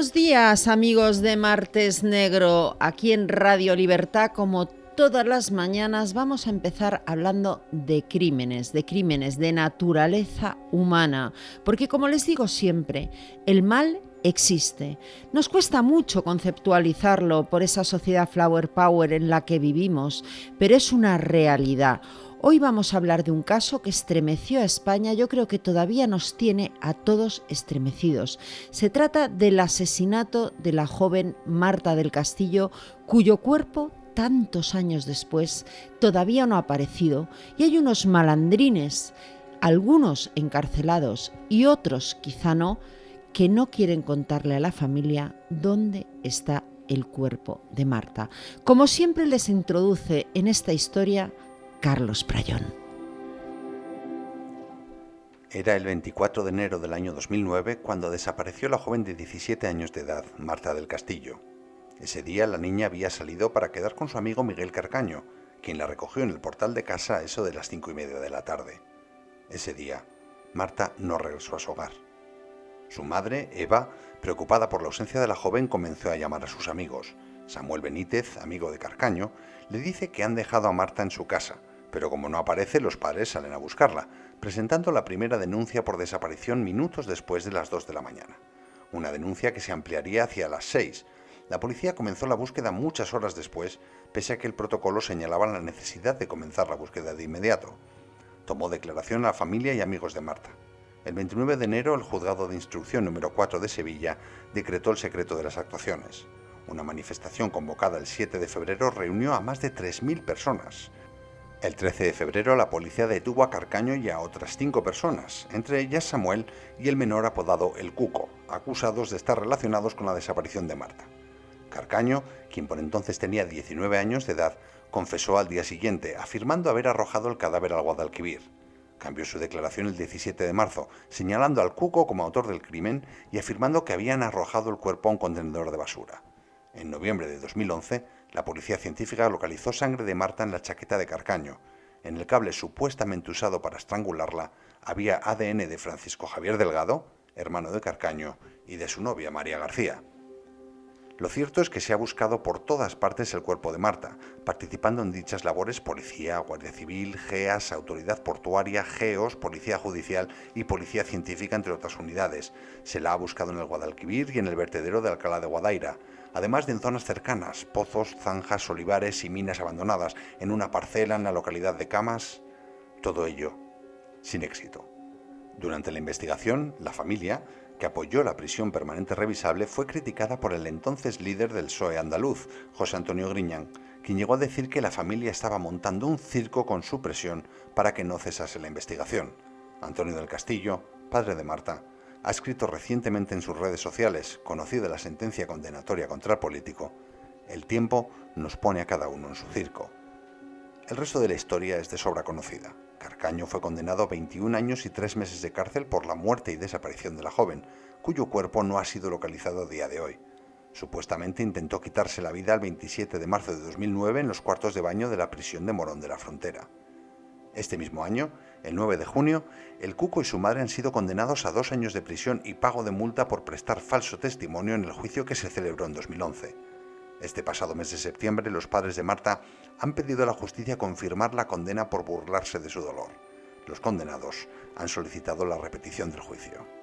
Buenos días amigos de Martes Negro, aquí en Radio Libertad como todas las mañanas vamos a empezar hablando de crímenes, de crímenes de naturaleza humana, porque como les digo siempre, el mal existe. Nos cuesta mucho conceptualizarlo por esa sociedad flower power en la que vivimos, pero es una realidad. Hoy vamos a hablar de un caso que estremeció a España, yo creo que todavía nos tiene a todos estremecidos. Se trata del asesinato de la joven Marta del Castillo, cuyo cuerpo tantos años después todavía no ha aparecido y hay unos malandrines, algunos encarcelados y otros quizá no, que no quieren contarle a la familia dónde está el cuerpo de Marta. Como siempre les introduce en esta historia Carlos Prayón. Era el 24 de enero del año 2009 cuando desapareció la joven de 17 años de edad, Marta del Castillo. Ese día la niña había salido para quedar con su amigo Miguel Carcaño, quien la recogió en el portal de casa a eso de las cinco y media de la tarde. Ese día, Marta no regresó a su hogar. Su madre, Eva, preocupada por la ausencia de la joven, comenzó a llamar a sus amigos. Samuel Benítez, amigo de Carcaño, le dice que han dejado a Marta en su casa, pero como no aparece, los padres salen a buscarla, presentando la primera denuncia por desaparición minutos después de las 2 de la mañana. Una denuncia que se ampliaría hacia las 6. La policía comenzó la búsqueda muchas horas después, pese a que el protocolo señalaba la necesidad de comenzar la búsqueda de inmediato. Tomó declaración a la familia y amigos de Marta. El 29 de enero, el juzgado de instrucción número 4 de Sevilla decretó el secreto de las actuaciones. Una manifestación convocada el 7 de febrero reunió a más de 3.000 personas. El 13 de febrero la policía detuvo a Carcaño y a otras cinco personas, entre ellas Samuel y el menor apodado El Cuco, acusados de estar relacionados con la desaparición de Marta. Carcaño, quien por entonces tenía 19 años de edad, confesó al día siguiente, afirmando haber arrojado el cadáver al Guadalquivir. Cambió su declaración el 17 de marzo, señalando al Cuco como autor del crimen y afirmando que habían arrojado el cuerpo a un contenedor de basura. En noviembre de 2011, la policía científica localizó sangre de Marta en la chaqueta de Carcaño. En el cable supuestamente usado para estrangularla había ADN de Francisco Javier Delgado, hermano de Carcaño, y de su novia María García. Lo cierto es que se ha buscado por todas partes el cuerpo de Marta, participando en dichas labores policía, guardia civil, GEAS, autoridad portuaria, GEOS, policía judicial y policía científica, entre otras unidades. Se la ha buscado en el Guadalquivir y en el vertedero de Alcalá de Guadaira además de en zonas cercanas, pozos, zanjas, olivares y minas abandonadas, en una parcela en la localidad de Camas, todo ello sin éxito. Durante la investigación, la familia, que apoyó la prisión permanente revisable, fue criticada por el entonces líder del PSOE andaluz, José Antonio Griñán, quien llegó a decir que la familia estaba montando un circo con su presión para que no cesase la investigación. Antonio del Castillo, padre de Marta, ha escrito recientemente en sus redes sociales, conocida la sentencia condenatoria contra el político, el tiempo nos pone a cada uno en su circo. El resto de la historia es de sobra conocida. Carcaño fue condenado a 21 años y 3 meses de cárcel por la muerte y desaparición de la joven, cuyo cuerpo no ha sido localizado a día de hoy. Supuestamente intentó quitarse la vida el 27 de marzo de 2009 en los cuartos de baño de la prisión de Morón de la Frontera. Este mismo año, el 9 de junio, el Cuco y su madre han sido condenados a dos años de prisión y pago de multa por prestar falso testimonio en el juicio que se celebró en 2011. Este pasado mes de septiembre, los padres de Marta han pedido a la justicia confirmar la condena por burlarse de su dolor. Los condenados han solicitado la repetición del juicio.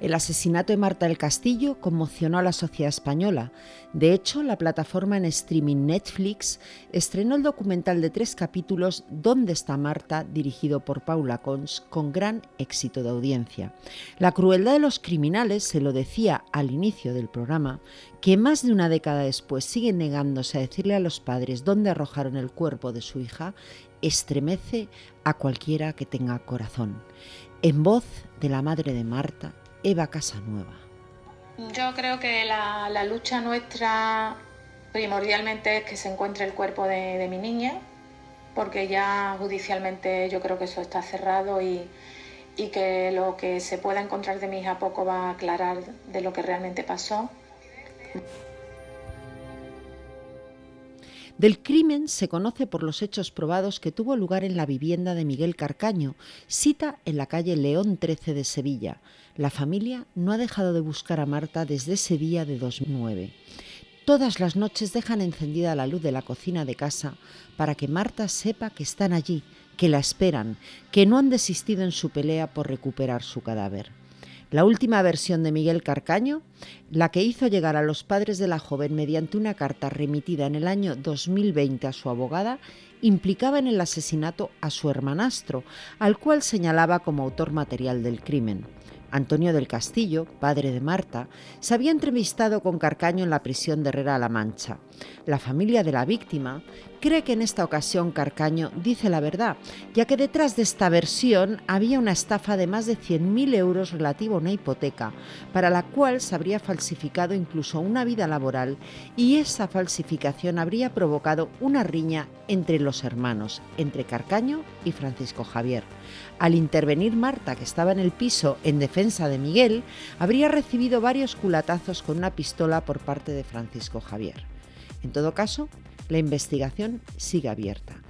El asesinato de Marta del Castillo conmocionó a la sociedad española. De hecho, la plataforma en streaming Netflix estrenó el documental de tres capítulos ¿Dónde está Marta?, dirigido por Paula Cons, con gran éxito de audiencia. La crueldad de los criminales, se lo decía al inicio del programa, que más de una década después siguen negándose a decirle a los padres dónde arrojaron el cuerpo de su hija, estremece a cualquiera que tenga corazón. En voz de la madre de Marta, Eva Casanueva. Yo creo que la, lucha nuestra primordialmente es que se encuentre el cuerpo de, mi niña, porque ya judicialmente yo creo que eso está cerrado y, y que lo que se pueda encontrar de mi hija poco va a aclarar de lo que realmente pasó. Del crimen se conoce por los hechos probados que tuvo lugar en la vivienda de Miguel Carcaño, cita en la calle León 13 de Sevilla. La familia no ha dejado de buscar a Marta desde ese día de 2009. Todas las noches dejan encendida la luz de la cocina de casa para que Marta sepa que están allí, que la esperan, que no han desistido en su pelea por recuperar su cadáver. La última versión de Miguel Carcaño, la que hizo llegar a los padres de la joven mediante una carta remitida en el año 2020 a su abogada, implicaba en el asesinato a su hermanastro, al cual señalaba como autor material del crimen. Antonio del Castillo, padre de Marta, se había entrevistado con Carcaño en la prisión de Herrera-La Mancha. La familia de la víctima cree que en esta ocasión Carcaño dice la verdad, ya que detrás de esta versión había una estafa de más de 100.000 euros relativa a una hipoteca, para la cual se habría falsificado incluso una vida laboral y esa falsificación habría provocado una riña entre los hermanos, entre Carcaño y Francisco Javier. Al intervenir Marta, que estaba en el piso en defensa de Miguel, habría recibido varios culatazos con una pistola por parte de Francisco Javier. En todo caso, la investigación sigue abierta.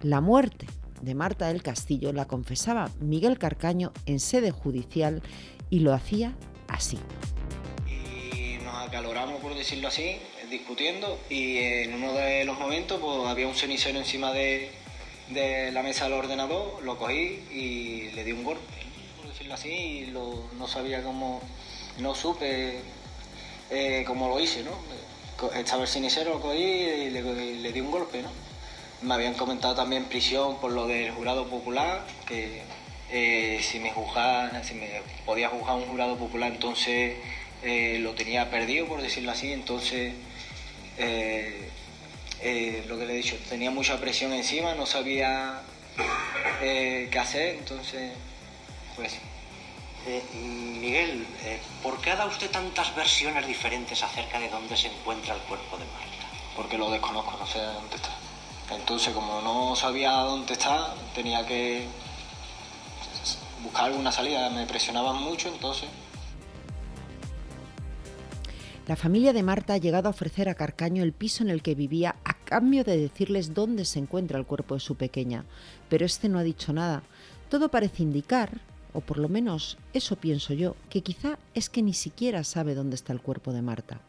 La muerte de Marta del Castillo la confesaba Miguel Carcaño en sede judicial y lo hacía así. Y nos acaloramos, por decirlo así, discutiendo y en uno de los momentos pues, había un cenicero encima de, la mesa del ordenador, lo cogí y le di un golpe, por decirlo así, y no sabía cómo, no supe eh, cómo lo hice, ¿no? estaba el cenicero, lo cogí y le, di un golpe, ¿no? Me habían comentado también prisión por lo del jurado popular, que eh, si me juzgaba, si me podía juzgar un jurado popular, entonces eh, lo tenía perdido, por decirlo así, entonces lo que le he dicho, tenía mucha presión encima, no sabía qué hacer, entonces, pues eh, Miguel, eh, ¿por qué ha dado usted tantas versiones diferentes acerca de dónde se encuentra el cuerpo de Marta? Porque lo desconozco, no sé dónde está. Entonces, como no sabía dónde está, tenía que buscar alguna salida. Me presionaban mucho, entonces... La familia de Marta ha llegado a ofrecer a Carcaño el piso en el que vivía a cambio de decirles dónde se encuentra el cuerpo de su pequeña, pero este no ha dicho nada. Todo parece indicar o por lo menos eso pienso yo, que quizá es que ni siquiera sabe dónde está el cuerpo de Marta.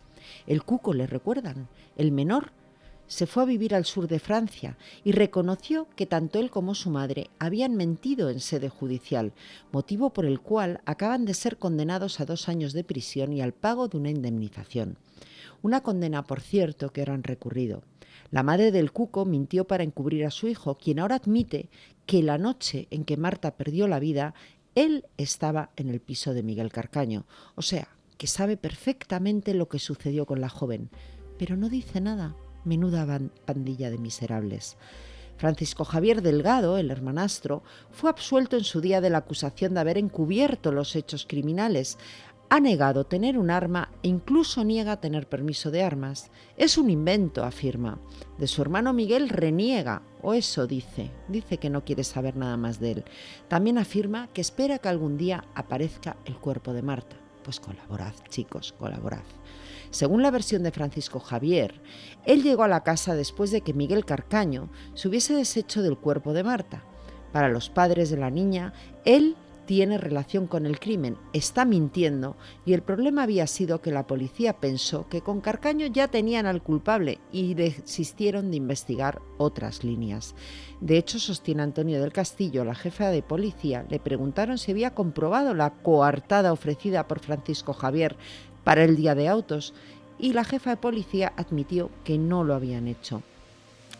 El cuco, le recuerdan, el menor, se fue a vivir al sur de Francia y reconoció que tanto él como su madre habían mentido en sede judicial, motivo por el cual acaban de ser condenados a dos años de prisión y al pago de una indemnización. Una condena, por cierto, que ahora han recurrido. La madre del cuco mintió para encubrir a su hijo, quien ahora admite que la noche en que Marta perdió la vida, él estaba en el piso de Miguel Carcaño, o sea, que sabe perfectamente lo que sucedió con la joven, pero no dice nada. Menuda pandilla de miserables. Francisco Javier Delgado, el hermanastro, fue absuelto en su día de la acusación de haber encubierto los hechos criminales, ha negado tener un arma e incluso niega tener permiso de armas. Es un invento, afirma. De su hermano Miguel reniega, o eso dice. Dice que no quiere saber nada más de él. También afirma que espera que algún día aparezca el cuerpo de Marta. Pues colaborad, chicos, colaborad. Según la versión de Francisco Javier, él llegó a la casa después de que Miguel Carcaño se hubiese deshecho del cuerpo de Marta. Para los padres de la niña, él tiene relación con el crimen, está mintiendo y el problema había sido que la policía pensó que con Carcaño ya tenían al culpable y desistieron de investigar otras líneas. De hecho, sostiene Antonio del Castillo, la jefa de policía, le preguntaron si había comprobado la coartada ofrecida por Francisco Javier para el día de autos y la jefa de policía admitió que no lo habían hecho.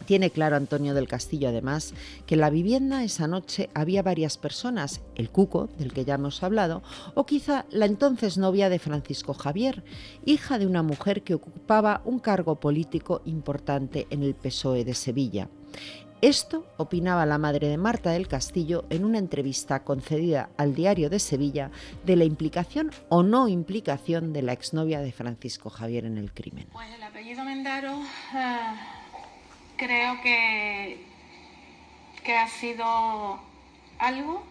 Tiene claro Antonio del Castillo, además, que en la vivienda esa noche había varias personas, el Cuco, del que ya hemos hablado, o quizá la entonces novia de Francisco Javier, hija de una mujer que ocupaba un cargo político importante en el PSOE de Sevilla. Esto opinaba la madre de Marta del Castillo en una entrevista concedida al diario de Sevilla de la implicación o no implicación de la exnovia de Francisco Javier en el crimen. Pues el apellido Mendaro... Ah, creo que, que ha sido algo,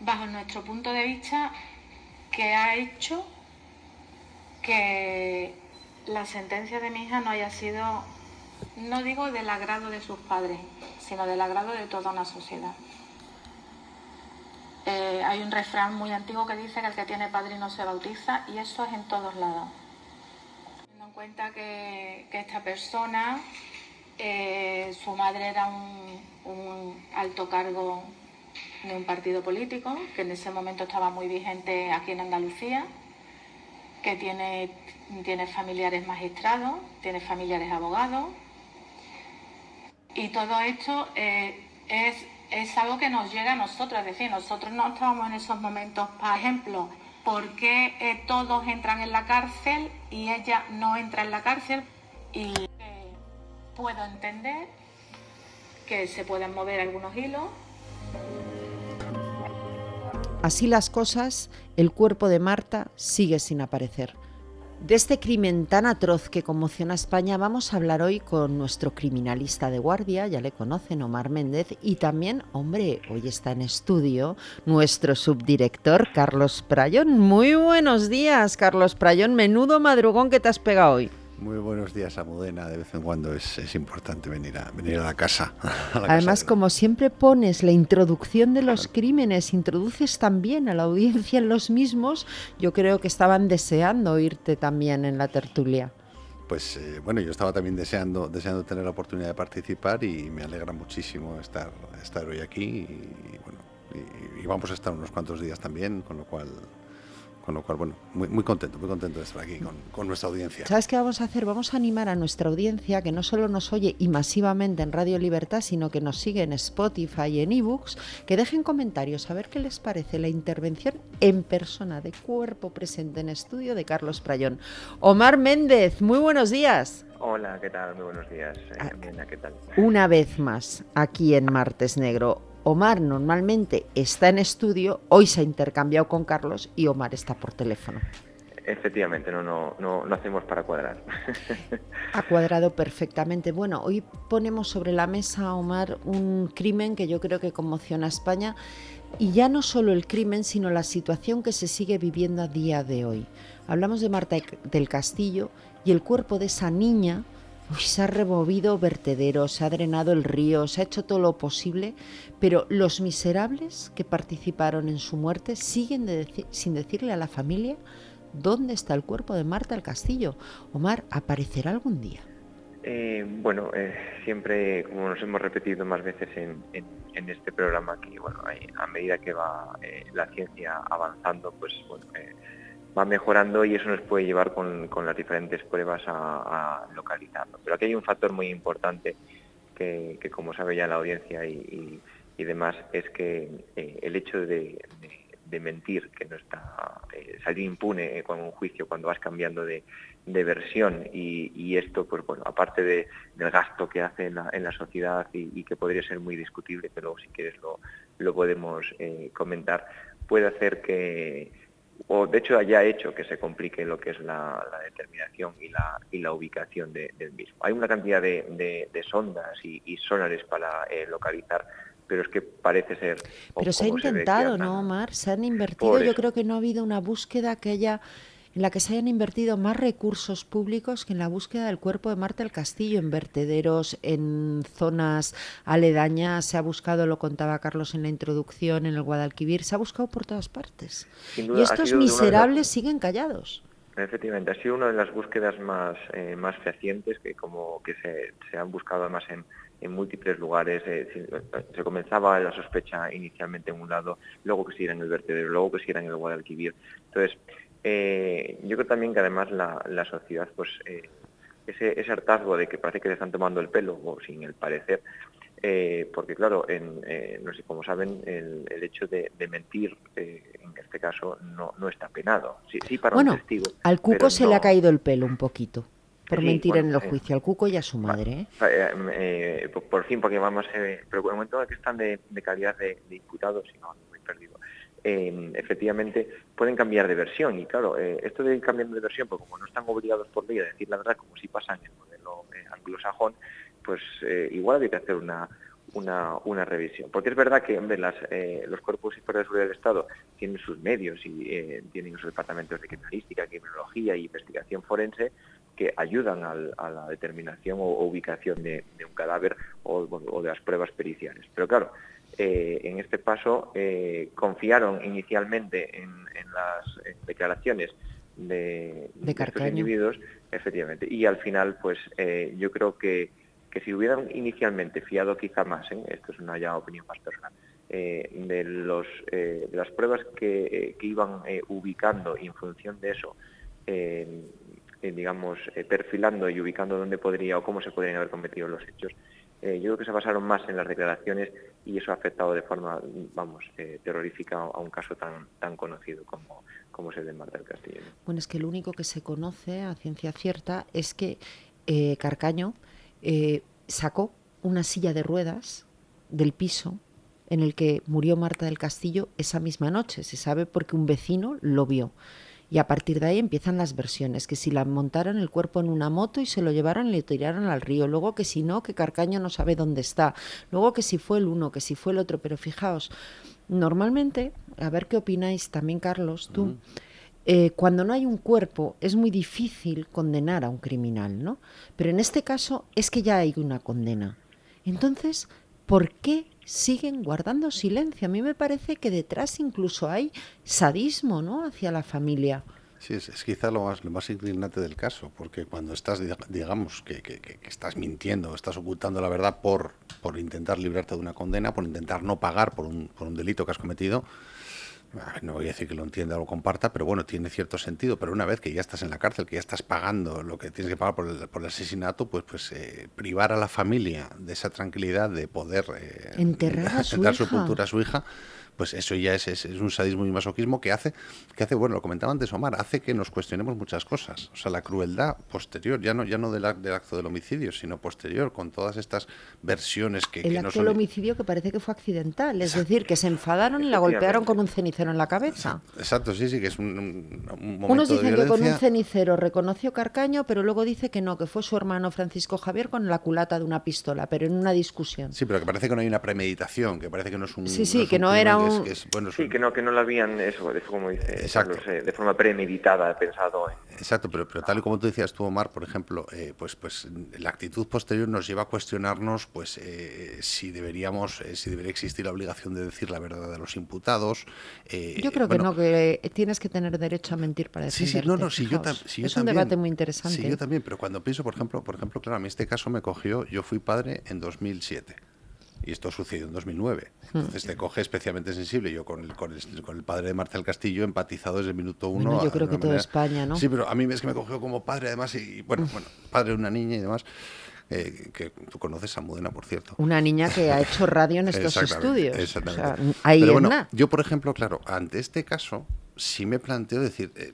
bajo nuestro punto de vista, que ha hecho que la sentencia de mi hija no haya sido no digo del agrado de sus padres, sino del agrado de toda una sociedad. Eh, hay un refrán muy antiguo que dice que el que tiene padre no se bautiza y eso es en todos lados. Teniendo en cuenta que, esta persona, eh, su madre era un, alto cargo de un partido político, que en ese momento estaba muy vigente aquí en Andalucía, que tiene, tiene familiares magistrados, tiene familiares abogados, y todo esto eh, es es algo que nos llega a nosotros, es decir, nosotros no estábamos en esos momentos, por ejemplo, ¿por qué eh, todos entran en la cárcel y ella no entra en la cárcel? Y eh, puedo entender que se pueden mover algunos hilos. Así las cosas, el cuerpo de Marta sigue sin aparecer. De este crimen tan atroz que conmociona a España vamos a hablar hoy con nuestro criminalista de guardia, ya le conocen, Omar Méndez, y también, hombre, hoy está en estudio nuestro subdirector, Carlos Prayón. Muy buenos días, Carlos Prayón, menudo madrugón que te has pegado hoy. Muy buenos días, Amudena. De vez en cuando es, importante venir a, venir a la casa. Además, como siempre pones la introducción de los crímenes, introduces también a la audiencia en los mismos, yo creo que estaban deseando oírte también en la tertulia. Pues eh, bueno, yo estaba también deseando, deseando tener la oportunidad de participar y me alegra muchísimo estar, estar hoy aquí y, bueno, y vamos a estar unos cuantos días también, con lo cual con lo cual, bueno, muy, muy contento, muy contento de estar aquí con, nuestra audiencia. ¿Sabes qué vamos a hacer? Vamos a animar a nuestra audiencia que no solo nos oye y masivamente en Radio Libertad, sino que nos sigue en Spotify y en ebooks, que dejen comentarios a ver qué les parece la intervención en persona de cuerpo presente en estudio de Carlos Prayón. Omar Méndez, muy buenos días. Hola, ¿qué tal? Muy buenos días. Eh, ah, ¿qué tal? Una vez más, aquí en Martes Negro. Omar normalmente está en estudio, hoy se ha intercambiado con Carlos y Omar está por teléfono. Efectivamente, no, no, no, no hacemos para cuadrar. ha cuadrado perfectamente. Bueno, hoy ponemos sobre la mesa, Omar, un crimen que yo creo que conmociona a España y ya no solo el crimen, sino la situación que se sigue viviendo a día de hoy. Hablamos de Marta del Castillo y el cuerpo de esa niña se ha removido vertederos, se ha drenado el río, se ha hecho todo lo posible, pero los miserables que participaron en su muerte siguen sin decirle a la familia dónde está el cuerpo de Marta el Castillo. Omar, ¿aparecerá algún día? Eh, bueno, eh, siempre, como nos hemos repetido más veces en, este programa, que bueno, a medida que va eh, la ciencia avanzando, pues bueno, va mejorando y eso nos puede llevar con, las diferentes pruebas a, localizarlo. Pero aquí hay un factor muy importante que, como sabe ya la audiencia y, demás, es que eh, el hecho de, mentir, que no está eh, salir impune eh, con un juicio cuando vas cambiando de, versión y, esto, pues bueno, aparte del gasto que hace en la, sociedad y, que podría ser muy discutible, pero si quieres lo, lo podemos comentar, puede hacer que o de hecho haya hecho que se complique lo que es la, determinación y la, y la ubicación del mismo. Hay una cantidad de, sondas y, y, sonares para eh, localizar, pero es que parece ser... Pero se ha intentado, ¿no, Omar? Se han invertido, yo creo que no ha habido una búsqueda que haya en la que se hayan invertido más recursos públicos que en la búsqueda del cuerpo de Marta el Castillo, en vertederos, en zonas aledañas, se ha buscado, lo contaba Carlos en la introducción, en el Guadalquivir, se ha buscado por todas partes. y estos miserables siguen callados. Efectivamente, ha sido una de las búsquedas más, eh, más fehacientes que como que se, han buscado además en, en múltiples lugares. Eh, se, comenzaba la sospecha inicialmente en un lado, luego que si en el vertedero, luego que si en el Guadalquivir. Entonces, eh, yo creo también que además la, sociedad, pues eh, ese, hartazgo de que parece que se están tomando el pelo, o sin el parecer, eh, porque claro, en, no sé, como saben, el, hecho de, mentir, en este caso, no, no está penado. Sí, para bueno, un testigo. Al cuco se le ha caído el pelo un poquito. Por mentir en el juicio, al cuco y a su madre. por, fin, porque vamos, pero por el momento que están de, calidad de, de imputados, si no, muy perdido Em, efectivamente pueden cambiar de versión. Y claro, eh, esto de ir cambiando de versión, pues como no están obligados por ley a decir la verdad, como si pasa en el modelo eh, anglosajón, pues eh, igual había que hacer una, una, revisión. Porque es verdad que las, los cuerpos y fuerzas de seguridad del Estado tienen sus medios y tienen sus departamentos de criminalística, criminología y investigación forense, que ayudan a la determinación o, ubicación de, un cadáver o, de las pruebas periciales. Pero claro, eh, en este paso eh, confiaron inicialmente en, las declaraciones de, de, estos individuos, efectivamente, y al final, pues eh, yo creo que, que, si hubieran inicialmente fiado quizá más, esto es una ya opinión más personal, de, los, de las pruebas que, que iban ubicando y en función de eso digamos, perfilando y ubicando dónde podría o cómo se podrían haber cometido los hechos. Eh, yo creo que se basaron más en las declaraciones y eso ha afectado de forma, vamos, terrorífica a un caso tan, tan conocido como, como es el de Marta del Castillo. Bueno, es que lo único que se conoce a ciencia cierta es que Carcaño sacó una silla de ruedas del piso en el que murió Marta del Castillo esa misma noche. Se sabe porque un vecino lo vio. Y a partir de ahí empiezan las versiones, que si la montaron el cuerpo en una moto y se lo llevaron y le tiraron al río, luego que si no, que Carcaño no sabe dónde está, luego que si fue el uno, que si fue el otro, pero fijaos, normalmente, a ver qué opináis también Carlos, tú, eh, cuando no hay un cuerpo es muy difícil condenar a un criminal, ¿no? Pero en este caso es que ya hay una condena. Entonces, ¿por qué siguen guardando silencio. A mí me parece que detrás incluso hay sadismo ¿no? hacia la familia. Sí, es, quizá lo más, lo más indignante del caso, porque cuando estás, digamos, que, que, estás mintiendo, estás ocultando la verdad por, por intentar librarte de una condena, por intentar no pagar por un, por un delito que has cometido, no voy a decir que lo entienda o lo comparta, pero bueno, tiene cierto sentido. Pero una vez que ya estás en la cárcel, que ya estás pagando lo que tienes que pagar por el, por el asesinato, pues, pues eh, privar a la familia de esa tranquilidad de poder eh, enterrar a su dar sepultura a su hija pues eso ya es, es, un sadismo y masoquismo que hace, que hace, bueno, lo comentaba antes Omar, hace que nos cuestionemos muchas cosas. O sea, la crueldad posterior, ya no, ya no del, acto del homicidio, sino posterior, con todas estas versiones que... El acto del homicidio que parece que fue accidental, es decir, que se enfadaron y la golpearon con un cenicero en la cabeza. Exacto, sí, sí, que es un, momento Unos dicen que con un cenicero reconoció Carcaño, pero luego dice que no, que fue su hermano Francisco Javier con la culata de una pistola, pero en una discusión. Sí, pero que parece que no hay una premeditación, que parece que no es un... Sí, sí, que no era sí, que no, que no lo habían, eso, eso como dice, eh, de forma premeditada, pensado. Exacto, pero, pero tal y como tú decías tú, Omar, por ejemplo, eh, pues, pues la actitud posterior nos lleva a cuestionarnos pues eh, si deberíamos, si debería existir la obligación de decir la verdad a los imputados. yo creo que no, que tienes que tener derecho a mentir para defenderte. Sí, sí, no, no, si yo, Es un debate muy interesante. Sí, yo también, pero cuando pienso, por ejemplo, por ejemplo, claro, a mí este caso me cogió, yo fui padre en 2007 y esto sucedió en 2009. Hmm. Entonces te coge especialmente sensible. Yo con el, con el, con el padre de Marcel Castillo empatizado desde el minuto uno. yo creo que toda España, ¿no? Sí, pero a mí es que me cogió como padre además y bueno, bueno padre de una niña y demás. Eh, que tú conoces a Mudena, por cierto. Una niña que ha hecho radio en estos estudios. Exactamente. O ahí Pero bueno, yo, por ejemplo, claro, ante este caso, sí me planteo decir, eh,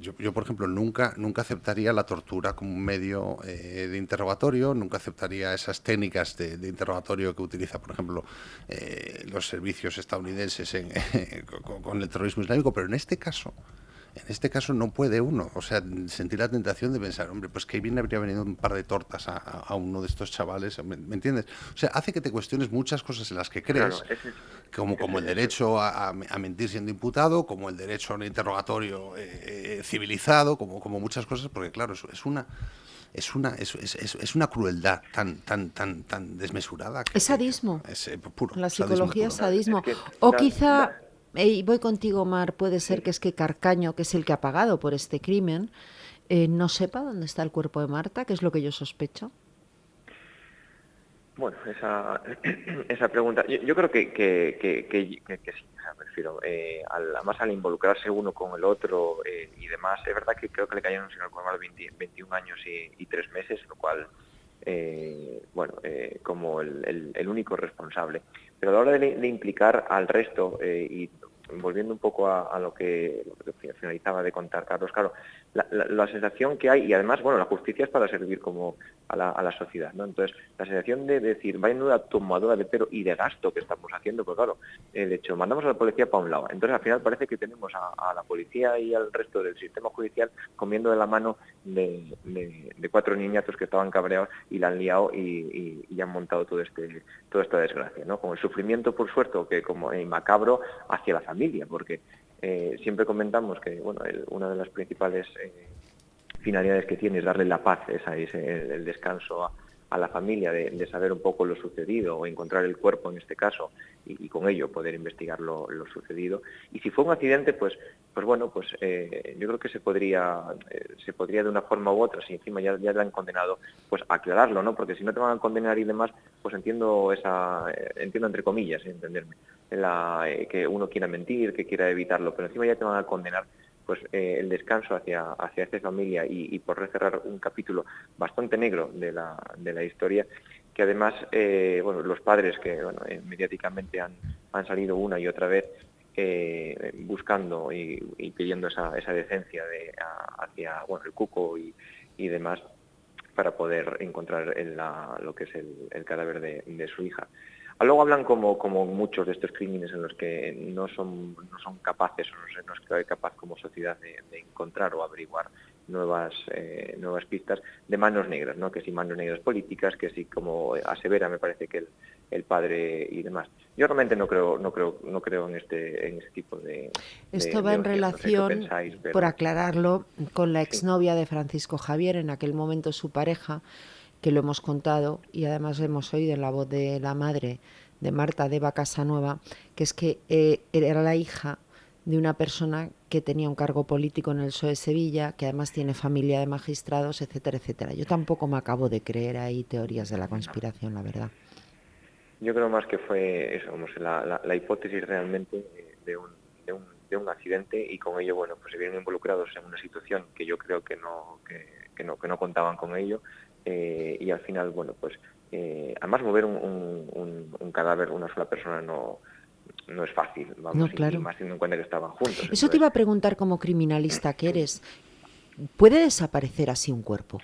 yo, por ejemplo, nunca, nunca aceptaría la tortura como un medio eh, de interrogatorio, nunca aceptaría esas técnicas de, interrogatorio que utiliza, por ejemplo, eh, los servicios estadounidenses con, el terrorismo islámico, pero en este caso, en este caso no puede uno, o sea, sentir la tentación de pensar, hombre, pues que bien habría venido un par de tortas a, uno de estos chavales, ¿me, entiendes? O sea, hace que te cuestiones muchas cosas en las que crees, como, como el derecho a, mentir siendo imputado, como el derecho a un interrogatorio eh, eh, civilizado, como, como muchas cosas, porque claro, es, es una es una es, es, una crueldad tan tan tan tan desmesurada es sadismo. es, eh, puro la psicología es sadismo. O quizá y voy contigo, Mar, puede ser que es que Carcaño, que es el que ha pagado por este crimen, eh, no sepa dónde está el cuerpo de Marta, que es lo que yo sospecho. Bueno, esa, esa pregunta, yo, creo que, que, que, que sí, me refiero, eh, al, más al involucrarse uno con el otro eh, y demás, es verdad que creo que le cayeron un señor de 21 años y, tres meses, lo cual, eh, bueno, como el, el, único responsable. Pero a la hora de, implicar al resto y volviendo un poco a, lo, que, finalizaba de contar Carlos, claro, la, sensación que hay, y además, bueno, la justicia es para servir como a la, sociedad, ¿no? Entonces, la sensación de decir, vaya una tomadora de pelo y de gasto que estamos haciendo, pues claro, de hecho, mandamos a la policía para un lado. Entonces, al final parece que tenemos a, la policía y al resto del sistema judicial comiendo de la mano de, cuatro niñatos que estaban cabreados y la han liado y, han montado todo este, toda esta desgracia, ¿no? Con el sufrimiento, por suerte, que como macabro hacia la familia, porque eh, siempre comentamos que bueno, una de las principales eh, finalidades que tiene es darle la paz, esa, el descanso a, a la familia de, saber un poco lo sucedido o encontrar el cuerpo en este caso y, con ello poder investigar lo, sucedido. Y si fue un accidente, pues, pues bueno, pues eh, yo creo que se podría, eh, se podría de una forma u otra, si encima ya, ya le han condenado, pues aclararlo, ¿no? Porque si no te van a condenar y demás, pues entiendo esa, eh, entiendo entre comillas, entenderme, la, que uno quiera mentir, que quiera evitarlo, pero encima ya te van a condenar pues eh, el descanso hacia, hacia esta familia y, por cerrar un capítulo bastante negro de la, de la historia, que además, eh, bueno, los padres que eh, mediáticamente han, han salido una y otra vez buscando y, pidiendo esa, esa decencia de, hacia bueno, el cuco y, y, demás para poder encontrar lo que es el, cadáver de su hija. Luego hablan como, como muchos de estos crímenes en los que no son, no son capaces o no, se, no es capaz como sociedad de, encontrar o averiguar nuevas, eh, nuevas pistas de manos negras, ¿no? que si manos negras políticas, que si como asevera me parece que el, el padre y demás. Yo realmente no creo, no creo, no creo en este, en este tipo de. Esto va en relación, por aclararlo, con la exnovia de Francisco Javier, en aquel momento su pareja, que lo hemos contado y además hemos oído en la voz de la madre de Marta Deva Casanueva, que es que eh, era la hija de una persona que tenía un cargo político en el PSOE de Sevilla, que además tiene familia de magistrados, etcétera, etcétera. Yo tampoco me acabo de creer ahí teorías de la conspiración, la verdad. Yo creo más que fue eso, la, la, hipótesis realmente de un, de, un, de un, accidente y con ello, bueno, pues se vieron involucrados en una situación que yo creo que no, que no, que no contaban con ello eh, y al final, bueno, pues eh, además mover un, un, cadáver una sola persona no, no es fácil, vamos, y más teniendo en cuenta que estaban juntos. Eso te iba a preguntar como criminalista que eres, ¿puede desaparecer así un cuerpo?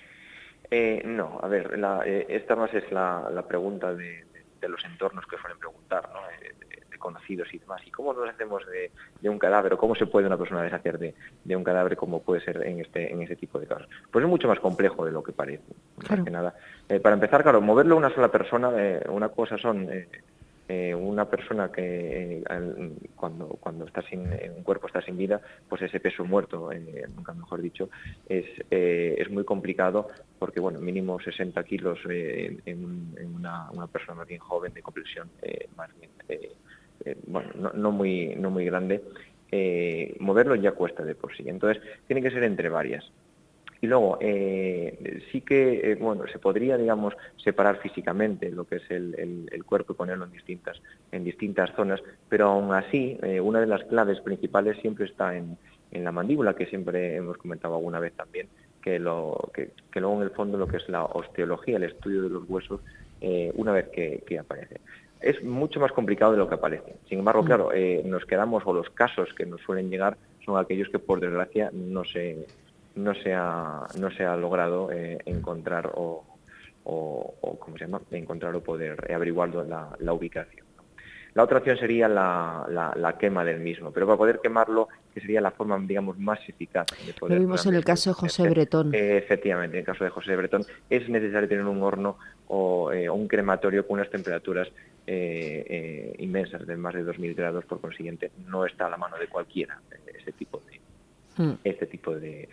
Eh, no, a ver, esta más es la, la pregunta de, de, los entornos que suelen preguntar, ¿no? Conocidos y demás. ¿Y cómo nos hacemos de, un cadáver o cómo se puede una persona deshacer de, un cadáver como puede ser en este, en ese tipo de casos? Pues es mucho más complejo de lo que parece. que nada. Eh, para empezar, claro, moverlo una sola persona, eh, una cosa son eh, una persona que cuando, cuando está sin un cuerpo está sin vida, pues ese peso muerto, nunca mejor dicho, es, es muy complicado porque bueno, mínimo 60 kilos en, una, una, persona más bien joven de complexión más bien eh, bueno, no, muy, no muy grande, eh, moverlo ya cuesta de por sí. Entonces, tiene que ser entre varias. Y luego, eh, sí que, bueno, se podría, digamos, separar físicamente lo que es el, cuerpo y ponerlo en distintas, en distintas zonas, pero aún así, una de las claves principales siempre está en, la mandíbula, que siempre hemos comentado alguna vez también, que, lo, que, luego en el fondo lo que es la osteología, el estudio de los huesos, una vez que aparece es mucho más complicado de lo que parece. Sin embargo, mm. claro, eh, nos quedamos, o los casos que nos suelen llegar son aquellos que por desgracia no se, no se, ha, no se ha logrado eh, encontrar o, o, ¿cómo se llama? encontrar o poder averiguar la, ubicación. La otra opción sería la, la, quema del mismo, pero para poder quemarlo, que sería la forma, digamos, más eficaz de poder... Lo vimos en el caso de José Bretón. efectivamente, en el caso de José Bretón, es necesario tener un horno o, eh, un crematorio con unas temperaturas eh, eh, inmensas de más de 2.000 grados, por consiguiente no está a la mano de cualquiera ese tipo de, hmm. este tipo de,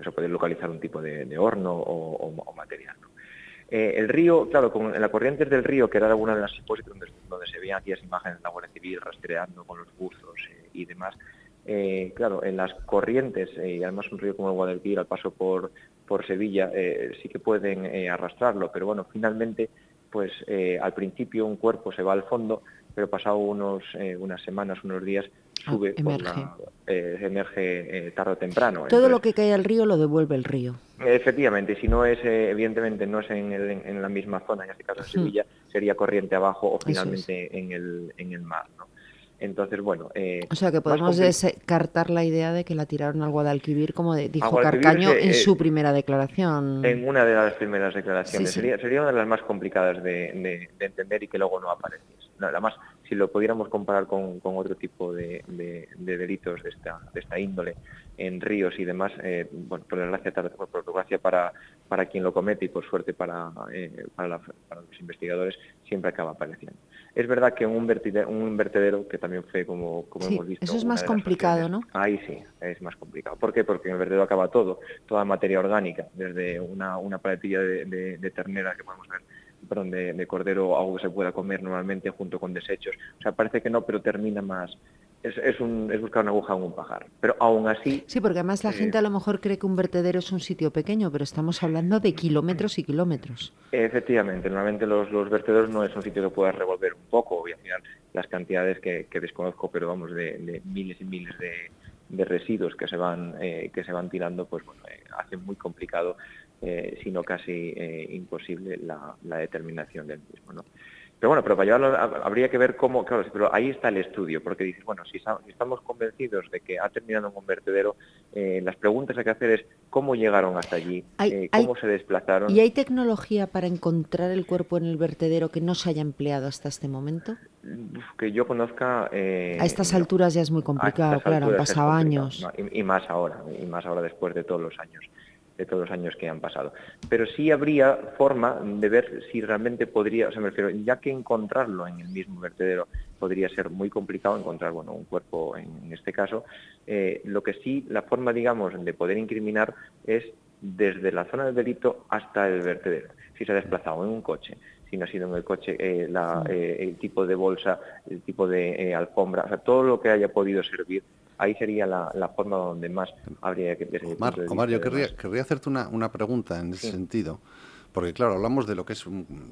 eso poder localizar un tipo de, horno o, material. Eh, el río, claro, con la corriente del río, que era alguna de las hipótesis donde, se veían aquellas imágenes de la Guardia Civil rastreando con los buzos y demás, claro, en las corrientes, y además un río como el Guadalquivir al paso por, por Sevilla, sí que pueden arrastrarlo, pero bueno, finalmente pues eh, al principio un cuerpo se va al fondo, pero pasado unos, eh, unas semanas, unos días, ah, sube, emerge, eh, emerge tarde o temprano. Todo lo que cae al río lo devuelve el río. Efectivamente, si no es, evidentemente, no es en, en, la misma zona, en este caso en Sevilla, sería corriente abajo o finalmente en el, en el mar. ¿no? Entonces, bueno... Eh, o sea, que podemos descartar la idea de que la tiraron al Guadalquivir, como dijo Carcaño en su primera declaración. En una de las primeras declaraciones. Sería, sería una de las más complicadas de, entender y que luego no aparece. La, más, si lo pudiéramos comparar con, otro tipo de, delitos de esta, de esta índole en ríos y demás, eh, bueno, por desgracia, por desgracia para, para quien lo comete y por suerte para, eh, para, los investigadores, siempre acaba apareciendo. Es verdad que un vertedero, un vertedero que también fue como, como hemos visto... Eso es más complicado, ¿no? Ahí sí, es más complicado. ¿Por qué? Porque en el vertedero acaba todo, toda materia orgánica, desde una, una paletilla de, ternera que podemos ver perdón, de, de, cordero, algo que se pueda comer normalmente junto con desechos. O sea, parece que no, pero termina más, es, un, es, buscar una aguja en un pajar. Pero aún así... Sí, porque además la eh, gente a lo mejor cree que un vertedero es un sitio pequeño, pero estamos hablando de kilómetros y kilómetros. Efectivamente, normalmente los, los vertederos no es un sitio que puedas revolver un poco, y al final las cantidades que, desconozco, pero vamos, de, miles y miles de, residuos que se van eh, que se van tirando, pues bueno, eh, hace muy complicado, sino casi imposible la, la, determinación del mismo. ¿no? Pero bueno, pero para llevarlo habría que ver cómo, claro, pero ahí está el estudio, porque dices, bueno, si, estamos convencidos de que ha terminado en un vertedero, eh, las preguntas que hay que hacer es cómo llegaron hasta allí, eh, cómo se desplazaron. ¿Y hay tecnología para encontrar el cuerpo en el vertedero que no se haya empleado hasta este momento? Que yo conozca... Eh, a estas alturas ya es muy complicado, claro, han pasado años. y, más ahora, y más ahora después de todos los años de todos los años que han pasado. Pero sí habría forma de ver si realmente podría, o sea, me refiero, ya que encontrarlo en el mismo vertedero podría ser muy complicado encontrar, bueno, un cuerpo en, este caso, eh, lo que sí, la forma, digamos, de poder incriminar es desde la zona del delito hasta el vertedero. Si se ha desplazado en un coche, si no ha sido en el coche, eh, eh, el tipo de bolsa, el tipo de alfombra, o sea, todo lo que haya podido servir ahí sería la, forma donde más habría que... Omar, yo querría, hacerte una, pregunta en ese sentido. Porque claro, hablamos de lo que es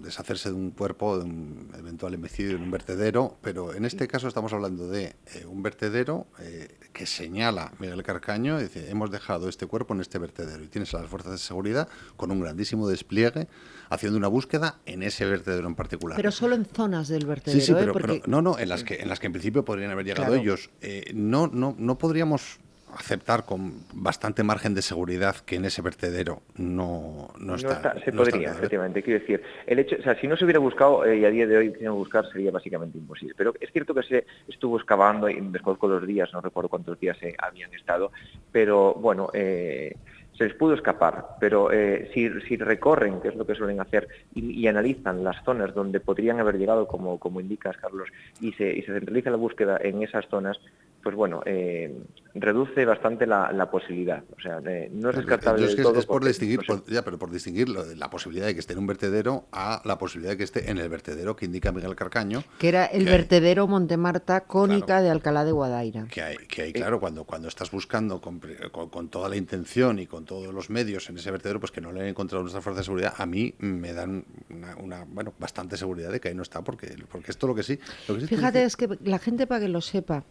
deshacerse de un cuerpo, de un eventual homicidio en un vertedero, pero en este caso estamos hablando de eh, un vertedero eh, que señala Miguel Carcaño, dice, hemos dejado este cuerpo en este vertedero y tienes a las fuerzas de seguridad con un grandísimo despliegue haciendo una búsqueda en ese vertedero en particular. Pero solo en zonas del vertedero. Sí, sí, ¿eh? pero, no, no, en las que en las que en principio podrían haber llegado ellos. no, no, no podríamos aceptar con bastante margen de seguridad que en ese vertedero no, no, está, Se podría, efectivamente. Quiero decir, el hecho, o sea, si no se hubiera buscado eh, y a día de hoy a buscar sería básicamente imposible. Pero es cierto que se estuvo excavando y desconozco los días, no recuerdo cuántos días se habían estado, pero bueno, eh, se les pudo escapar, pero eh, si, si, recorren, que es lo que suelen hacer, y, analizan las zonas donde podrían haber llegado, como, como indicas, Carlos, y se, y se centraliza la búsqueda en esas zonas, pues bueno, eh, reduce bastante la, posibilidad. O sea, no es descartable es, todo. Es por distinguir, ya, pero por distinguir la posibilidad de que esté en un vertedero a la posibilidad de que esté en el vertedero que indica Miguel Carcaño. Que era el vertedero Montemarta Cónica de Alcalá de Guadaira. Que hay, que hay claro, cuando, cuando estás buscando con, toda la intención y con todos los medios en ese vertedero, pues que no le han encontrado nuestra fuerza de seguridad, a mí me dan una, bueno, bastante seguridad de que ahí no está, porque, porque esto lo que sí. Fíjate, es que la gente para que lo sepa,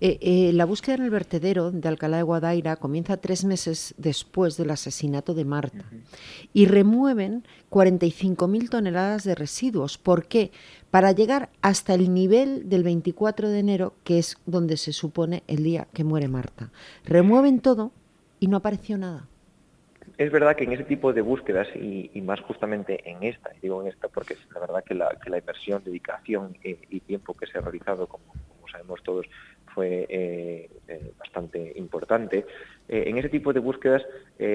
eh, eh, la búsqueda en el vertedero de Alcalá de Guadaira comienza tres meses después del asesinato de Marta y remueven 45.000 toneladas de residuos. ¿Por qué? Para llegar hasta el nivel del 24 de enero, que es donde se supone el día que muere Marta. Remueven todo y no apareció nada. Es verdad que en ese tipo de búsquedas, y, más justamente en esta, digo en esta porque es la verdad que la, inversión, dedicación eh, y tiempo que se ha realizado, como sabemos todos, fue eh, eh, bastante importante. Eh, en ese tipo de búsquedas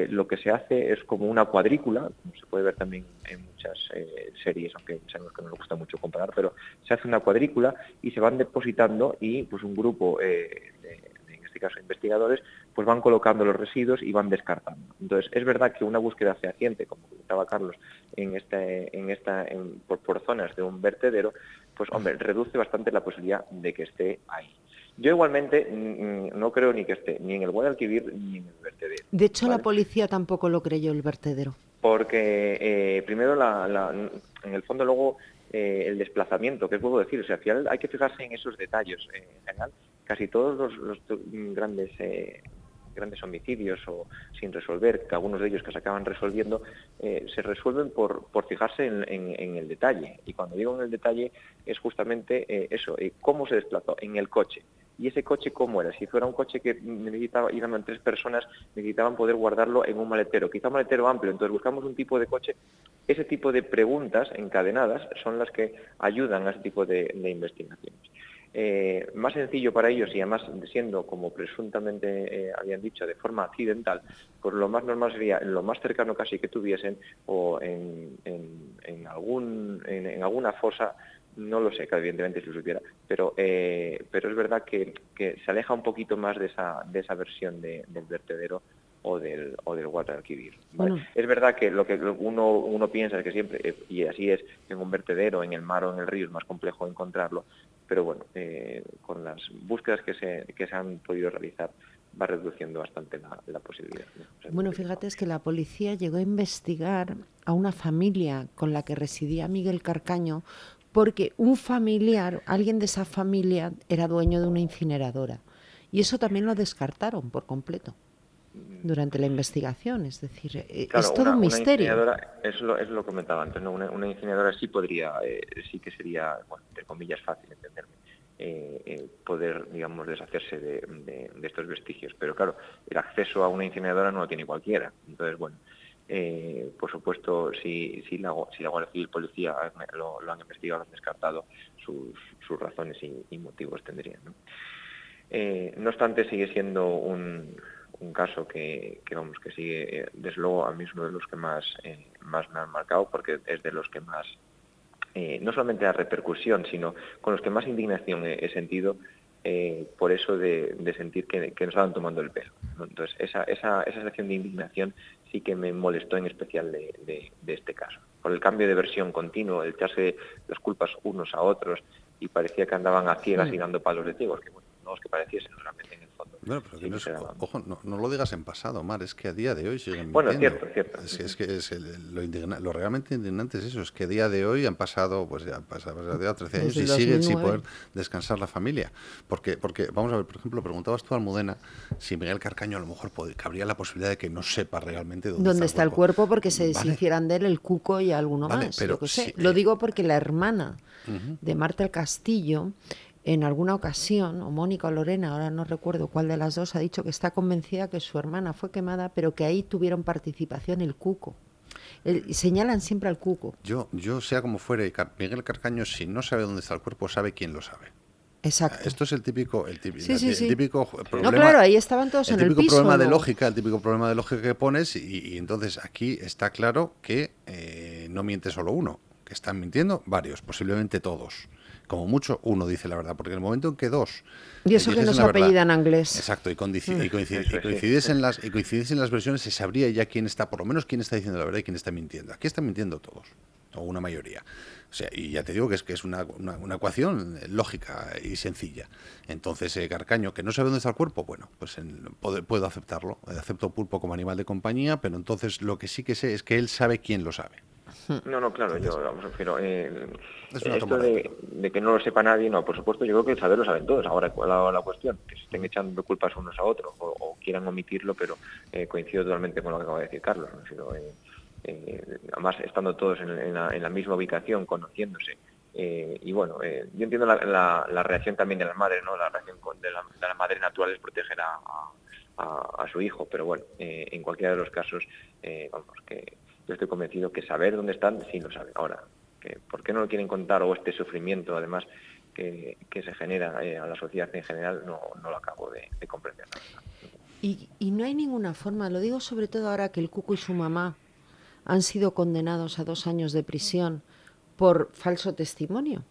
lo que se hace es como una cuadrícula, como se puede ver también en muchas series, aunque sabemos que no nos gusta mucho comparar, pero se hace una cuadrícula y se van depositando y pues un grupo de, este caso investigadores, pues van colocando los residuos y van descartando. Entonces, es verdad que una búsqueda fehaciente, como comentaba Carlos, en este, en esta, por, por, zonas de un vertedero, pues hombre, reduce bastante la posibilidad de que esté ahí. Yo igualmente mm, mm, no creo ni que esté ni en el Guadalquivir ni en el vertedero. De hecho, la policía tampoco lo creyó el vertedero. Porque eh, primero, en el fondo, luego eh, el desplazamiento, que puedo decir, o sea, al final hay que fijarse en esos detalles. Eh, en general, casi todos los, grandes grandes homicidios o sin resolver, que algunos de ellos que se acaban resolviendo, se resuelven por, por fijarse en, el detalle. Y cuando digo en el detalle es justamente eso, cómo se desplazó en el coche ¿Y ese coche cómo era? Si fuera un coche que necesitaba, iban tres personas, necesitaban poder guardarlo en un maletero, quizá un maletero amplio, entonces buscamos un tipo de coche. Ese tipo de preguntas encadenadas son las que ayudan a ese tipo de, investigaciones. Eh, más sencillo para ellos y además siendo como presuntamente eh, habían dicho de forma accidental, pues lo más normal sería lo más cercano casi que tuviesen o en, algún, en alguna fosa no lo sé, evidentemente si lo supiera, pero, eh, pero es verdad que, se aleja un poquito más de esa, de esa versión del vertedero o del, o del Guadalquivir. Es verdad que lo que uno, uno piensa es que siempre, eh, y así es, en un vertedero, en el mar o en el río es más complejo encontrarlo, pero bueno, eh, con las búsquedas que se, que se han podido realizar, va reduciendo bastante la, posibilidad. bueno, fíjate, es que la policía llegó a investigar a una familia con la que residía Miguel Carcaño porque un familiar, alguien de esa familia, era dueño de una incineradora. Y eso también lo descartaron por completo durante la investigación. Es decir, eh, es todo un misterio. es lo, es lo que comentaba antes, una, incineradora sí podría, eh, sí que sería, bueno, entre comillas, fácil entenderme. Eh, poder, digamos, deshacerse de, estos vestigios. Pero claro, el acceso a una incineradora no lo tiene cualquiera. Entonces, bueno, eh, por supuesto, si, si, la, si la Guardia Civil Policía lo, han investigado, han descartado, sus, razones y, motivos tendrían. ¿no? Eh, no obstante, sigue siendo un, caso que, vamos, que sigue, eh, desde luego, a mí es uno de los que más, más me han marcado, porque es de los que más, no solamente la repercusión, sino con los que más indignación he, sentido por eso de, sentir que, que, nos estaban tomando el pelo. Entonces, esa, esa, esa sensación de indignación sí que me molestó en especial de, este caso. Por el cambio de versión continuo, el echarse las culpas unos a otros y parecía que andaban a ciegas y dando palos de ciegos, que bueno, no es que pareciesen realmente en. Bueno, pero que no es, ojo, no, lo digas en pasado, Mar, es que a día de hoy siguen Bueno, es cierto, cierto. Es, que es lo, lo, realmente indignante es eso, es que a día de hoy han pasado, pues ya han pasado, 13 años y siguen sin poder descansar la familia. Porque, porque, vamos a ver, por ejemplo, preguntabas tú a Almudena si Miguel Carcaño a lo mejor podría, cabría la posibilidad de que no sepa realmente dónde, está, el cuerpo, porque se deshicieran de él el cuco y alguno más. Pero, lo digo porque la hermana de Marta el Castillo en alguna ocasión, o Mónica o Lorena, ahora no recuerdo cuál de las dos, ha dicho que está convencida que su hermana fue quemada, pero que ahí tuvieron participación el cuco. señalan siempre al cuco. Yo, yo sea como fuere, Miguel Carcaño, si no sabe dónde está el cuerpo, sabe quién lo sabe. Exacto. Esto es el típico, el típico, problema. No, claro, ahí estaban todos en el típico problema de lógica, el típico problema de lógica que pones, y, entonces aquí está claro que eh, no miente solo uno, que están mintiendo varios, posiblemente todos como mucho uno dice la verdad, porque en el momento en que dos... Y eso que no se apellidan en inglés. Exacto, y, coincides en las, y coincides en las versiones, se sabría ya quién está, por lo menos quién está diciendo la verdad y quién está mintiendo. Aquí están mintiendo todos, o una mayoría. O sea, y ya te digo que es que es una, una, ecuación lógica y sencilla. Entonces, eh, Carcaño, que no sabe dónde está el cuerpo, bueno, pues puedo, puedo aceptarlo. Acepto pulpo como animal de compañía, pero entonces lo que sí que sé es que él sabe quién lo sabe. No, no, claro, yo, pero eh, esto de, que no lo sepa nadie, no, por supuesto, yo creo que saber lo saben todos. Ahora, la, la cuestión? Que se estén echando culpas unos a otros o, quieran omitirlo, pero eh, coincido totalmente con lo que acaba de decir Carlos. Eh, además, estando todos en, la, misma ubicación, conociéndose. y bueno, yo entiendo la, reacción también de las madres, ¿no? La reacción de, la, de las madres naturales proteger a, a, su hijo, pero bueno, en cualquiera de los casos, vamos, que yo estoy convencido que saber dónde están sí lo saben. Ahora, ¿por qué no lo quieren contar o este sufrimiento además que, se genera eh, a la sociedad en general no, lo acabo de, comprender. Y, y, no hay ninguna forma, lo digo sobre todo ahora que el Cuco y su mamá han sido condenados a dos años de prisión por falso testimonio,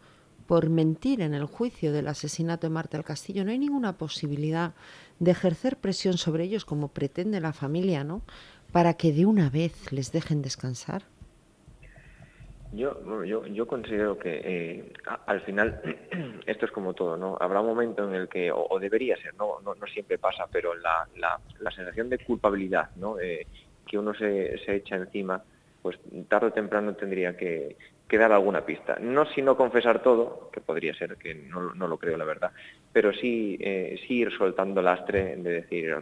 por mentir en el juicio del asesinato de Marta del Castillo. No hay ninguna posibilidad de ejercer presión sobre ellos como pretende la familia, ¿no? Para que de una vez les dejen descansar? Yo, yo, yo considero que eh, al final esto es como todo, ¿no? Habrá un momento en el que, o, debería ser, ¿no? ¿no? Siempre pasa, pero la, la, la sensación de culpabilidad, ¿no? Eh, que uno se, se, echa encima, pues tarde o temprano tendría que, que, dar alguna pista. No si no confesar todo, que podría ser, que no, no lo creo la verdad, pero sí, eh, sí ir soltando lastre de decir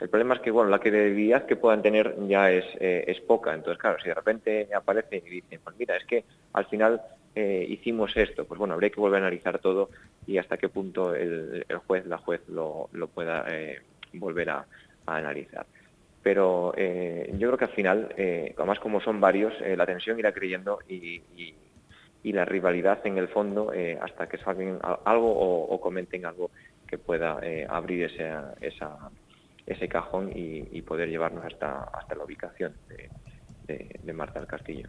el problema es que bueno, la credibilidad que puedan tener ya es, eh, es poca. Entonces, claro, si de repente aparecen y dicen, pues mira, es que al final eh, hicimos esto. Pues bueno, habría que volver a analizar todo y hasta qué punto el, juez, la juez lo, pueda eh, volver a, analizar. Pero yo creo que al final, además como son varios, la tensión irá creyendo y, la rivalidad en el fondo hasta que salgan algo o, comenten algo que pueda abrir ese, ese cajón y, poder llevarnos hasta, hasta la ubicación de Marta del Castillo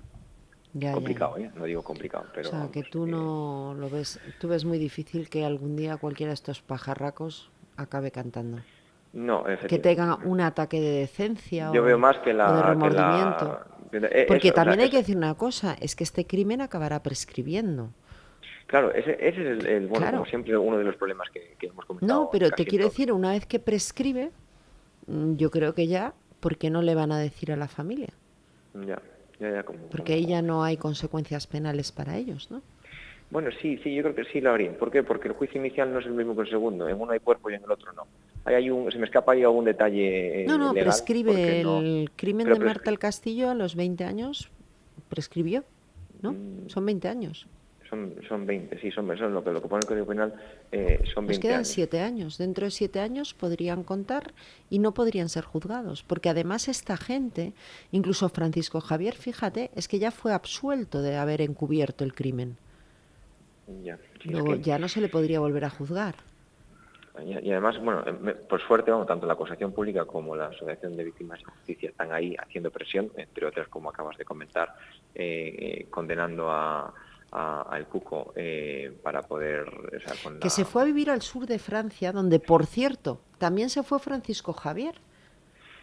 complicado, ¿eh? no digo complicado, pero... O sea, que tú no lo ves, tú ves muy difícil que algún día cualquiera de estos pajarracos acabe cantando. No, Que tenga un ataque de decencia Yo o, veo más que la, de remordimiento. Eh, Porque también hay que decir una cosa, es que este crimen acabará prescribiendo. Claro, ese, es el, bueno, como siempre, uno de los problemas que, hemos comentado. No, pero te quiero decir, una vez que prescribe, yo creo que ya, ¿por qué no le van a decir a la familia? Ya. Porque ahí ya no hay consecuencias penales para ellos, ¿no? Bueno, sí, sí, yo creo que sí lo habría. ¿Por qué? Porque el juicio inicial no es el mismo que el segundo. En uno hay cuerpo y en el otro no. hay un, se me escapa ahí algún detalle. Eh, no, no, prescribe el crimen de Marta el Castillo a los 20 años. Prescribió, ¿no? Mm. Son 20 años son, son 20, sí, son, son lo que lo que pone el Código Penal eh, son 20 Nos quedan 7 años. Dentro de 7 años podrían contar y no podrían ser juzgados, porque además esta gente, incluso Francisco Javier, fíjate, es que ya fue absuelto de haber encubierto el crimen. Ya, Luego ya no se le podría volver a juzgar. Y, además, bueno, eh, por suerte, tanto la acusación pública como la Asociación de Víctimas de Justicia están ahí haciendo presión, entre otras, como acabas de comentar, eh, eh condenando a, al Cuco eh, para poder... Que se fue a vivir al sur de Francia, donde, por cierto, también se fue Francisco Javier.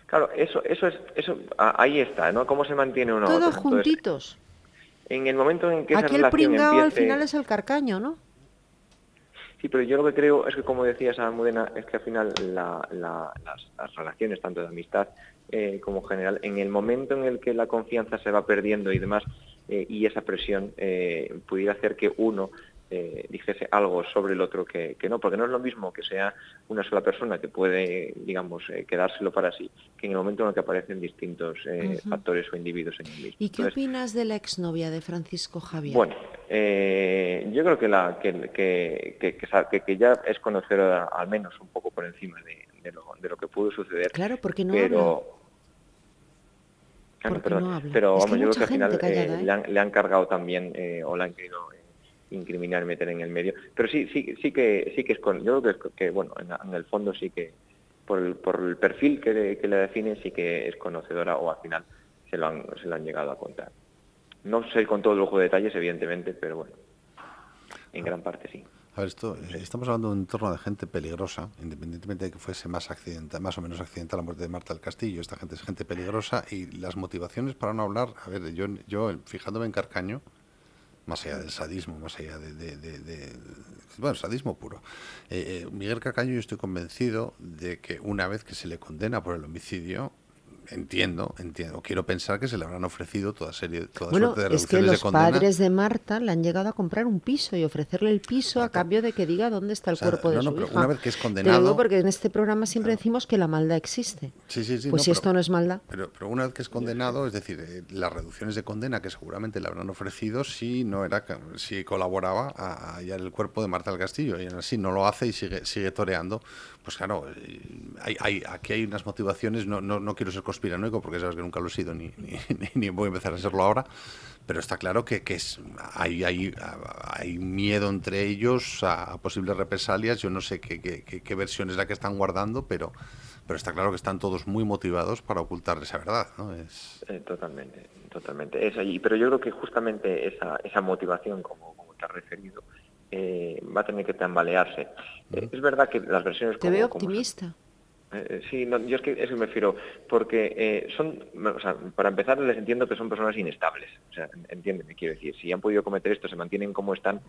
Claro, eso, eso es, eso, ahí está, ¿no? ¿Cómo se mantiene uno? Todos juntitos. en el momento en que Aquí esa el pringao al final es el carcaño, ¿no? Sí, pero yo lo que creo es que, como decías, Almudena, es que al final las, relaciones, tanto de amistad eh, como general, en el momento en el que la confianza se va perdiendo y demás, eh, y esa presión eh, pudiera hacer que uno eh, dijese algo sobre el otro que, no, porque no es lo mismo que sea una sola persona que puede, digamos, quedárselo para sí, que en el momento en el que aparecen distintos factores o individuos en el mismo. ¿Y qué opinas de la exnovia de Francisco Javier? Bueno, yo creo que, la, que, que, que, ya es conocedora al menos un poco por encima de, lo, de lo, que pudo suceder. Claro, porque no pero, pero, vamos, yo creo que al final eh, ¿eh? le, han, cargado también eh, o le han querido incriminar, meter en el medio. Pero sí, sí, sí que sí que es con, yo creo que, bueno, en, el fondo sí que por el, por el perfil que, que, le define sí que es conocedora o al final se lo han, se lo han llegado a contar. No sé con todo el lujo de detalles, evidentemente, pero bueno, en gran parte sí. A ver, esto, estamos hablando de un entorno de gente peligrosa, independientemente de que fuese más accidental, más o menos accidental la muerte de Marta del Castillo. Esta gente es gente peligrosa y las motivaciones para no hablar, a ver, yo, yo fijándome en Carcaño, más allá del sadismo, más allá de, bueno, sadismo puro. Eh, eh, Miguel Carcaño, yo estoy convencido de que una vez que se le condena por el homicidio, entiendo, entiendo, quiero pensar que se le habrán ofrecido toda serie, toda bueno, suerte de es que los padres de Marta le han llegado a comprar un piso y ofrecerle el piso a cambio de que diga dónde está el cuerpo de no, no, pero Una vez que es condenado, porque en este programa siempre decimos que la maldad existe. Sí, sí, sí. Pues si esto no es maldad. Pero, pero, una vez que es condenado, es decir, eh, las reducciones de condena que seguramente le habrán ofrecido si no era, si colaboraba a, hallar el cuerpo de Marta del Castillo y así no lo hace y sigue, sigue toreando, pues claro, hay, aquí hay unas motivaciones, no, no, no quiero ser conspiranoico porque sabes que nunca lo he sido ni, ni, voy a empezar a serlo ahora, pero está claro que, que es, hay, hay, hay, miedo entre ellos a, posibles represalias, yo no sé qué, qué, qué, versión es la que están guardando, pero, pero está claro que están todos muy motivados para ocultar esa verdad. ¿no? Es... Eh, totalmente, totalmente. Es allí, pero yo creo que justamente esa, esa motivación, como, como te has referido, eh, va a tener que tambalearse. Eh, es verdad que las versiones... Te veo optimista. Eh, sí, yo es que eso me refiero, porque son, o sea, para empezar les entiendo que son personas inestables, o sea, entiéndeme, quiero decir, si han podido cometer esto, se mantienen como están,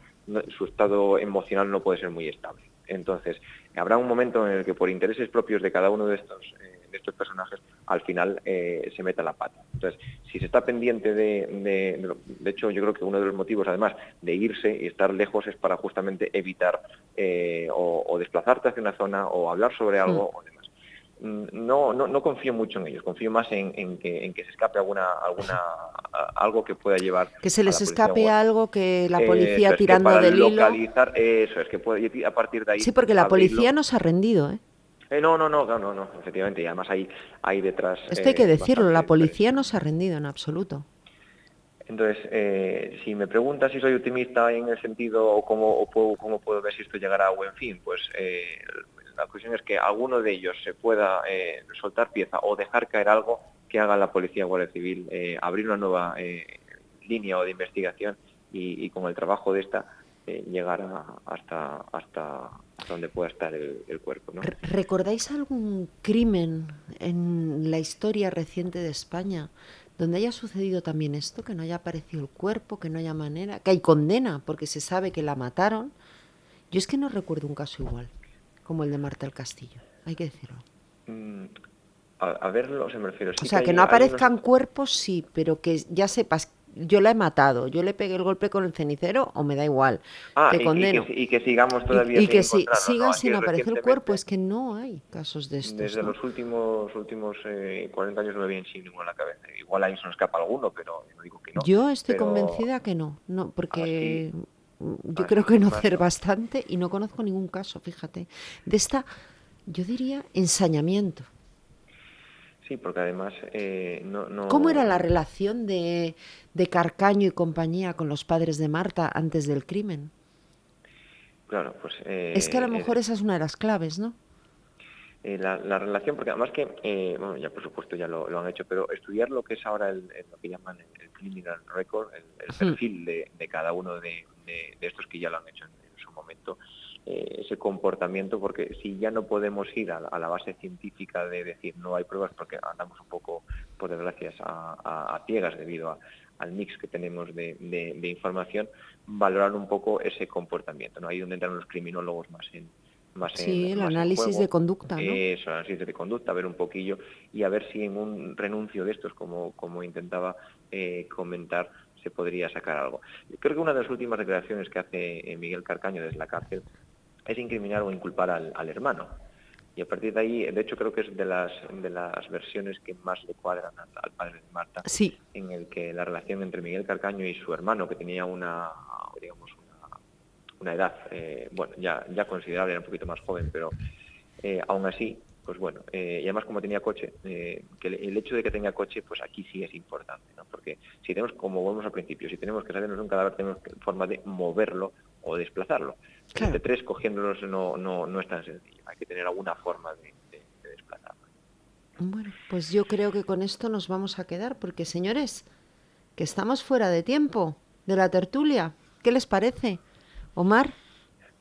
su estado emocional no puede ser muy estable. Entonces, habrá un momento en el que por intereses propios de cada uno de estos de estos personajes al final eh, se meta la pata. Entonces, si se está pendiente de, de, hecho, yo creo que uno de los motivos, además, de irse y estar lejos es para justamente evitar eh, o, desplazarte hacia una zona o hablar sobre algo mm. o demás. mm, no, no, no confío mucho en ellos, confío más en, que, en que se escape alguna, alguna algo que pueda llevar. Que se les escape algo que la policía tirando del localizar, Eso es, que puede, a partir de ahí. Sí, porque la policía nos ha rendido, ¿eh? ¿Eh? no, no, no, no, no, efectivamente, y además hay, hay detrás... Esto hay que decirlo, la policía no se ha rendido en absoluto. Entonces, eh, si me preguntas si soy optimista en el sentido o cómo, puedo, cómo puedo ver si esto llegará a buen fin, pues eh, la cuestión es que alguno de ellos se pueda eh, soltar pieza o dejar caer algo que haga la Policía Guardia Civil, abrir una nueva línea o de investigación y, con el trabajo de esta llegar hasta, hasta donde pueda estar el, el cuerpo. ¿no? ¿Recordáis algún crimen en la historia reciente de España donde haya sucedido también esto, que no haya aparecido el cuerpo, que no haya manera, que hay condena porque se sabe que la mataron. Yo es que no recuerdo un caso igual, como el de Marta del Castillo, hay que decirlo. Mm, a, verlo, se me refiero. o sea, que, no aparezcan cuerpos, sí, pero que ya sepas yo la he matado, yo le pegué el golpe con el cenicero o me da igual, ah, te condeno. Y que, sigamos todavía y, que si, siga sin aparecer el cuerpo, es que no hay casos de estos. Desde los últimos últimos 40 eh, años no me viene sin ninguno en la cabeza. Igual ahí se nos escapa alguno, pero no digo que no. Yo estoy convencida que no, no porque ah, yo creo que no hacer bastante y no conozco ningún caso, fíjate, de esta, yo diría, ensañamiento. Sí, porque además eh, no, ¿Cómo era la relación de, Carcaño y compañía con los padres de Marta antes del crimen? Claro, pues... Eh, es que a lo mejor esa es una de las claves, ¿no? Eh, la, relación, porque además que, bueno, ya por supuesto ya lo, han hecho, pero estudiar lo que es ahora el, lo que llaman el, criminal record, el, perfil de, cada uno de, estos que ya lo han hecho en su momento, eh, ese comportamiento, porque si ya no podemos ir a, la base científica de decir no hay pruebas, porque andamos un poco, por desgracia, a, a, ciegas debido al mix que tenemos de, información, valorar un poco ese comportamiento. ¿no? Ahí donde entran los criminólogos más en, más sí, el análisis de conducta. ¿no? Eso, análisis de conducta, ver un poquillo y a ver si en un renuncio de estos, como, como intentaba eh, comentar, se podría sacar algo. Creo que una de las últimas declaraciones que hace eh, Miguel Carcaño desde la cárcel es incriminar o inculpar al, hermano. Y a partir de ahí, de hecho creo que es de las, de las versiones que más le cuadran al, padre de Marta, sí. en el que la relación entre Miguel Carcaño y su hermano, que tenía una, digamos, una, edad, eh, bueno, ya, ya considerable, era un poquito más joven, pero eh, aún así, pues bueno, eh, y además como tenía coche, que el, hecho de que tenga coche, pues aquí sí es importante, ¿no? Porque si tenemos, como volvemos al principio, si tenemos que salirnos de un cadáver, tenemos forma de moverlo o desplazarlo. Claro. tres cogiéndolos no, no, no es tan sencillo, hay que tener alguna forma de, desplazarlo. Bueno, pues yo creo que con esto nos vamos a quedar, porque señores, que estamos fuera de tiempo de la tertulia. ¿Qué les parece? Omar.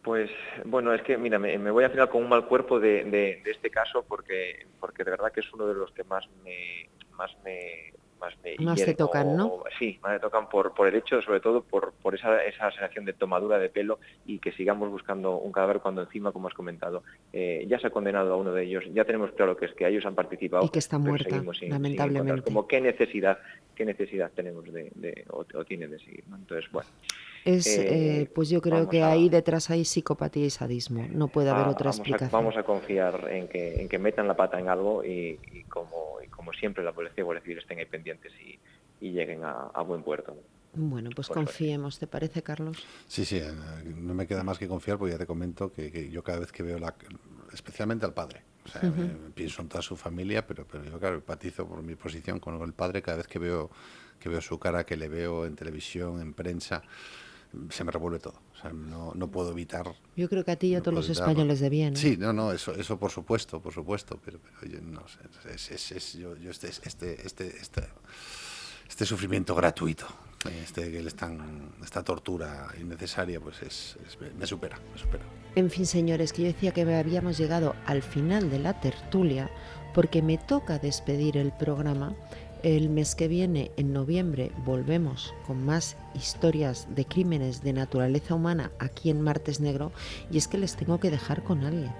Pues bueno, es que mira, me, voy a final con un mal cuerpo de, de, de, este caso porque, porque de verdad que es uno de los que más me, más me, más Más te tocan, ¿no? sí, más me tocan por, por el hecho, sobre todo por, por esa, esa sensación de tomadura de pelo y que sigamos buscando un cadáver cuando encima, como has comentado, eh, ya se ha condenado a uno de ellos, ya tenemos claro que es que ellos han participado. Y que está muerta, lamentablemente. como qué necesidad, qué necesidad tenemos de, o, tienen de seguir, Entonces, bueno. Es, eh, eh, pues yo creo que ahí detrás hay psicopatía y sadismo. No puede haber otra explicación. vamos a confiar en que, en que metan la pata en algo y, como, como siempre la policía y Civil estén ahí pendientes y, lleguen a, buen puerto. Bueno, pues confiemos, ¿te parece, Carlos? Sí, sí, eh, no me queda más que confiar porque ya te comento que, yo cada vez que veo la, especialmente al padre, o sea, pienso en toda su familia, pero, pero yo claro, empatizo por mi posición con el padre cada vez que veo que veo su cara, que le veo en televisión, en prensa se me revuelve todo. O sea, no, no puedo evitar. Yo creo que a ti y a todos los españoles de bien. Sí, no, no, eso, eso por supuesto, por supuesto. Pero, pero yo no sé, es, es, yo, yo este, este, este, este, este sufrimiento gratuito, este que le están, esta tortura innecesaria, pues es, me supera, me supera. En fin, señores, que yo decía que habíamos llegado al final de la tertulia porque me toca despedir el programa el mes que viene, en noviembre, volvemos con más historias de crímenes de naturaleza humana aquí en Martes Negro y es que les tengo que dejar con alguien,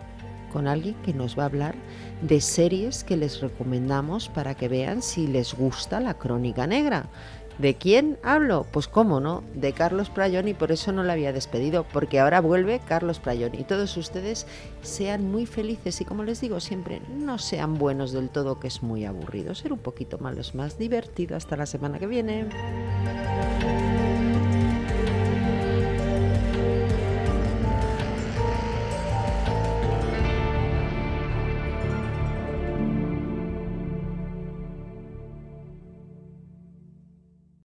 con alguien que nos va a hablar de series que les recomendamos para que vean si les gusta la crónica negra. ¿De quién hablo? Pues cómo no, de Carlos Prayón y por eso no lo había despedido, porque ahora vuelve Carlos Prayón y todos ustedes sean muy felices y como les digo siempre, no sean buenos del todo, que es muy aburrido. Ser un poquito malo es más divertido. Hasta la semana que viene.